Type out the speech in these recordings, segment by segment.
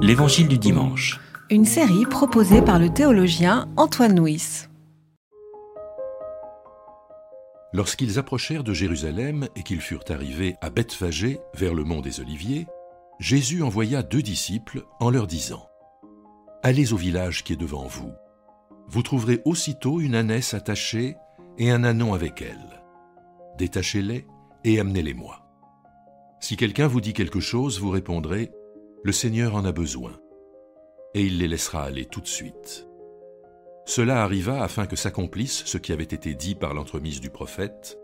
L'Évangile du dimanche. Une série proposée par le théologien Antoine Nuis. Lorsqu'ils approchèrent de Jérusalem et qu'ils furent arrivés à Bethphagée, vers le mont des Oliviers, Jésus envoya deux disciples en leur disant Allez au village qui est devant vous. Vous trouverez aussitôt une ânesse attachée et un anon avec elle. Détachez-les et amenez-les-moi. Si quelqu'un vous dit quelque chose, vous répondrez Le Seigneur en a besoin, et il les laissera aller tout de suite. Cela arriva afin que s'accomplisse ce qui avait été dit par l'entremise du prophète.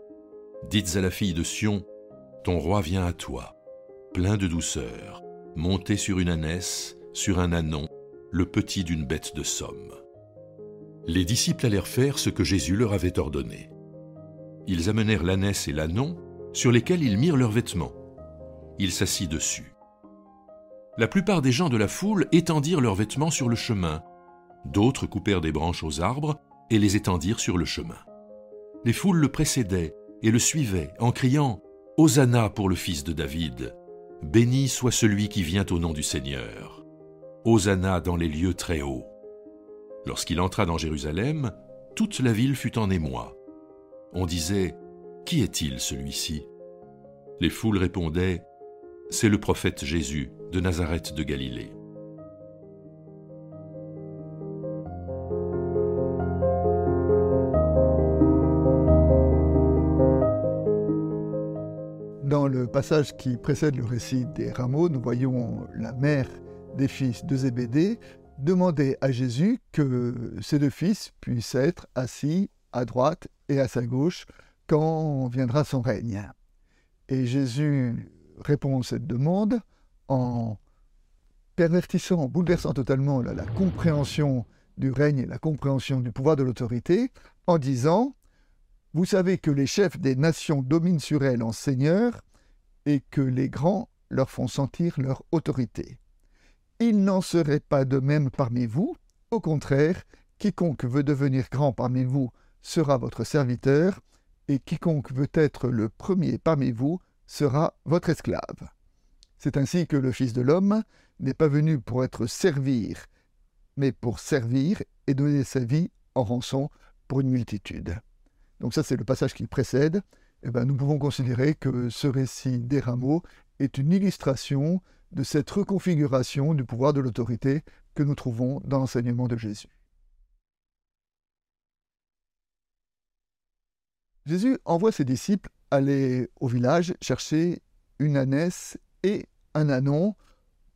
Dites à la fille de Sion, Ton roi vient à toi, plein de douceur, monté sur une ânesse, sur un anon, le petit d'une bête de somme. Les disciples allèrent faire ce que Jésus leur avait ordonné. Ils amenèrent l'ânesse et l'anon, sur lesquels ils mirent leurs vêtements. Il s'assit dessus. La plupart des gens de la foule étendirent leurs vêtements sur le chemin, D'autres coupèrent des branches aux arbres et les étendirent sur le chemin. Les foules le précédaient et le suivaient en criant Hosanna pour le fils de David. Béni soit celui qui vient au nom du Seigneur. Hosanna dans les lieux très hauts. Lorsqu'il entra dans Jérusalem, toute la ville fut en émoi. On disait Qui est-il celui-ci? Les foules répondaient C'est le prophète Jésus de Nazareth de Galilée. Dans le passage qui précède le récit des rameaux, nous voyons la mère des fils de Zébédée demander à Jésus que ces deux fils puissent être assis à droite et à sa gauche quand viendra son règne. Et Jésus répond à cette demande en pervertissant, en bouleversant totalement la, la compréhension du règne et la compréhension du pouvoir de l'autorité, en disant vous savez que les chefs des nations dominent sur elles en seigneurs et que les grands leur font sentir leur autorité. Il n'en serait pas de même parmi vous, au contraire, quiconque veut devenir grand parmi vous sera votre serviteur, et quiconque veut être le premier parmi vous sera votre esclave. C'est ainsi que le Fils de l'homme n'est pas venu pour être servir, mais pour servir et donner sa vie en rançon pour une multitude. Donc ça, c'est le passage qui précède. Eh ben, nous pouvons considérer que ce récit des rameaux est une illustration de cette reconfiguration du pouvoir de l'autorité que nous trouvons dans l'enseignement de Jésus. Jésus envoie ses disciples aller au village chercher une ânesse et un anon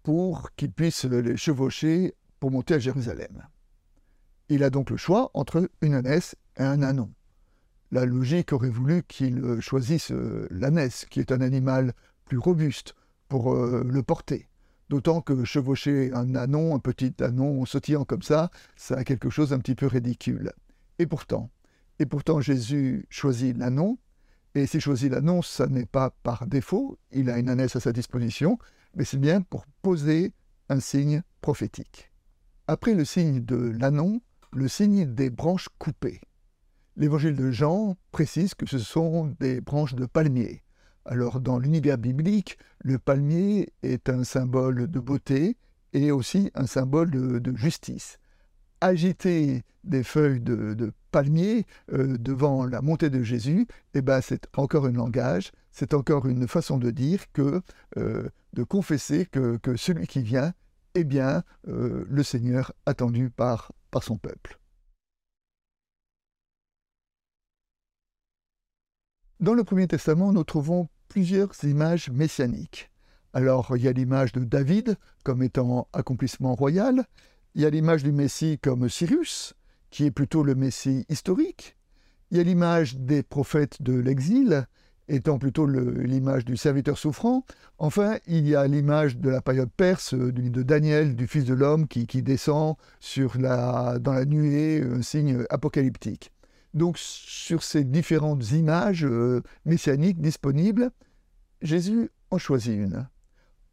pour qu'ils puissent les chevaucher pour monter à Jérusalem. Il a donc le choix entre une ânesse et un anon la logique aurait voulu qu'il choisisse euh, l'ânesse, qui est un animal plus robuste, pour euh, le porter. D'autant que chevaucher un anon, un petit anon sautillant comme ça, ça a quelque chose d'un petit peu ridicule. Et pourtant, et pourtant Jésus choisit l'anon, et s'il choisit l'anon, ça n'est pas par défaut, il a une ânesse à sa disposition, mais c'est bien pour poser un signe prophétique. Après le signe de l'anon, le signe des branches coupées. L'évangile de Jean précise que ce sont des branches de palmier. Alors dans l'univers biblique, le palmier est un symbole de beauté et aussi un symbole de, justice. Agiter des feuilles de, palmier euh, devant la montée de Jésus, eh ben, c'est encore un langage, c'est encore une façon de dire que, euh, de confesser que, celui qui vient est bien euh, le Seigneur attendu par, par son peuple. Dans le Premier Testament, nous trouvons plusieurs images messianiques. Alors, il y a l'image de David comme étant accomplissement royal, il y a l'image du Messie comme Cyrus, qui est plutôt le Messie historique, il y a l'image des prophètes de l'exil, étant plutôt l'image du serviteur souffrant. Enfin, il y a l'image de la période perse, de Daniel, du Fils de l'homme, qui, descend sur la, dans la nuée, un signe apocalyptique. Donc sur ces différentes images euh, messianiques disponibles, Jésus en choisit une.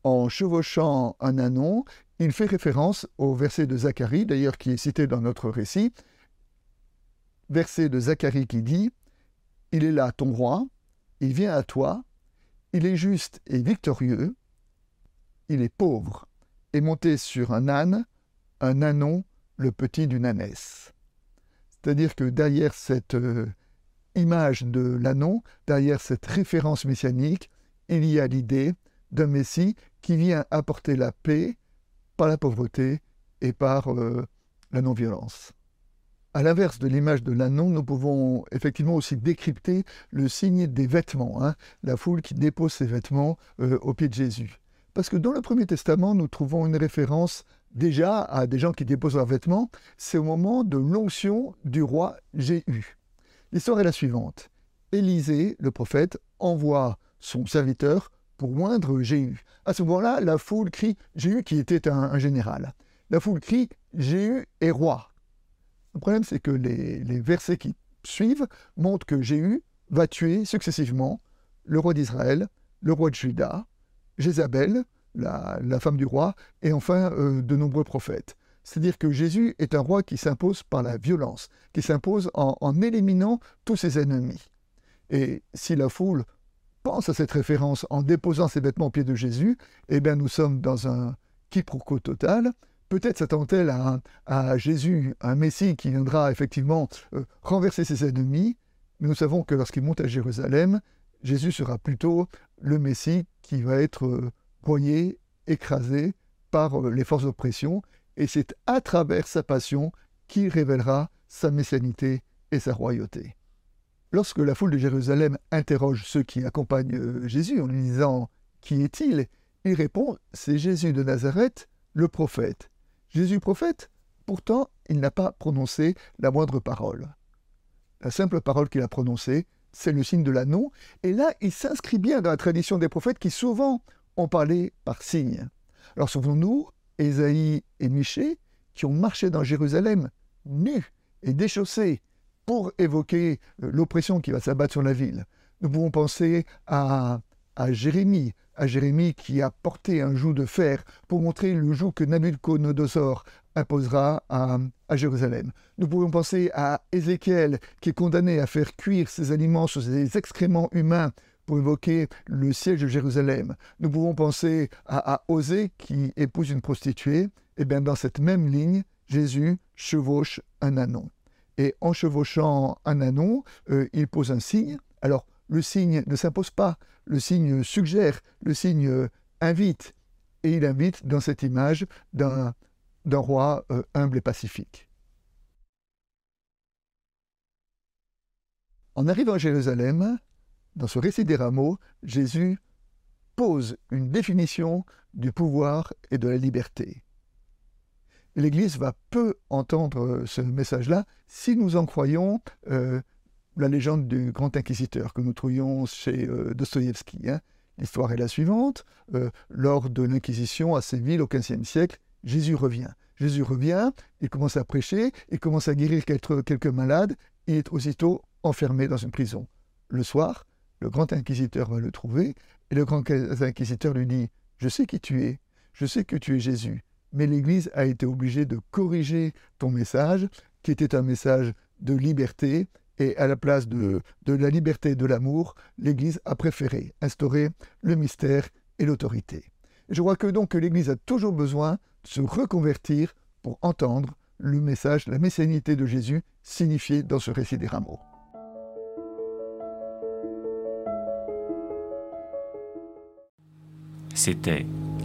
En chevauchant un anon, il fait référence au verset de Zacharie, d'ailleurs qui est cité dans notre récit, verset de Zacharie qui dit Il est là ton roi, il vient à toi, il est juste et victorieux, il est pauvre est monté sur un âne, un ânon, le petit d'une ânesse. C'est-à-dire que derrière cette euh, image de l'ânon, derrière cette référence messianique, il y a l'idée d'un Messie qui vient apporter la paix par la pauvreté et par euh, la non-violence. À l'inverse de l'image de l'ânon, nous pouvons effectivement aussi décrypter le signe des vêtements, hein, la foule qui dépose ses vêtements euh, au pied de Jésus. Parce que dans le Premier Testament, nous trouvons une référence déjà à des gens qui déposent leurs vêtements, c'est au moment de l'onction du roi Jéhu. L'histoire est la suivante. Élisée, le prophète, envoie son serviteur pour moindre Jéhu. À ce moment-là, la foule crie Jéhu qui était un, général. La foule crie Jéhu est roi. Le problème, c'est que les, versets qui suivent montrent que Jéhu va tuer successivement le roi d'Israël, le roi de Juda, Jézabel, la, femme du roi, et enfin euh, de nombreux prophètes. C'est-à-dire que Jésus est un roi qui s'impose par la violence, qui s'impose en, éliminant tous ses ennemis. Et si la foule pense à cette référence en déposant ses vêtements aux pieds de Jésus, eh bien nous sommes dans un quiproquo total. Peut-être s'attend-elle à, Jésus, un Messie qui viendra effectivement euh, renverser ses ennemis, mais nous savons que lorsqu'il monte à Jérusalem, Jésus sera plutôt le Messie qui va être euh, broyé, écrasé par euh, les forces d'oppression, et c'est à travers sa passion qu'il révélera sa messianité et sa royauté. Lorsque la foule de Jérusalem interroge ceux qui accompagnent euh, Jésus en lui disant Qui est-il? Il répond C'est Jésus de Nazareth, le prophète. Jésus prophète Pourtant, il n'a pas prononcé la moindre parole. La simple parole qu'il a prononcée, c'est le signe de l'anneau, et là, il s'inscrit bien dans la tradition des prophètes qui souvent ont parlé par signe. Alors souvenons-nous, Ésaïe et Michée, qui ont marché dans Jérusalem nus et déchaussés pour évoquer euh, l'oppression qui va s'abattre sur la ville. Nous pouvons penser à, Jérémie, à Jérémie qui a porté un joug de fer pour montrer le joug que Nabucodonosor imposera à, à, Jérusalem. Nous pouvons penser à Ézéchiel qui est condamné à faire cuire ses aliments sur ses excréments humains pour évoquer le siège de Jérusalem. Nous pouvons penser à, Osée qui épouse une prostituée. Et eh bien dans cette même ligne, Jésus chevauche un anon. Et en chevauchant un anon, euh, il pose un signe. Alors le signe ne s'impose pas, le signe suggère, le signe euh, invite. Et il invite dans cette image d'un roi euh, humble et pacifique. En arrivant à Jérusalem, dans ce récit des rameaux, Jésus pose une définition du pouvoir et de la liberté. L'Église va peu entendre ce message-là si nous en croyons euh, la légende du grand inquisiteur que nous trouvions chez euh, Dostoïevski. Hein. L'histoire est la suivante. Euh, lors de l'Inquisition à Séville au XVe siècle, Jésus revient. Jésus revient, il commence à prêcher, il commence à guérir quelques, quelques malades, il est aussitôt enfermé dans une prison. Le soir, le grand inquisiteur va le trouver, et le grand inquisiteur lui dit, Je sais qui tu es, je sais que tu es Jésus, mais l'Église a été obligée de corriger ton message, qui était un message de liberté, et à la place de, de la liberté et de l'amour, l'Église a préféré instaurer le mystère et l'autorité. Je crois que l'Église a toujours besoin de se reconvertir pour entendre le message, la messianité de Jésus signifié dans ce récit des rameaux. C'était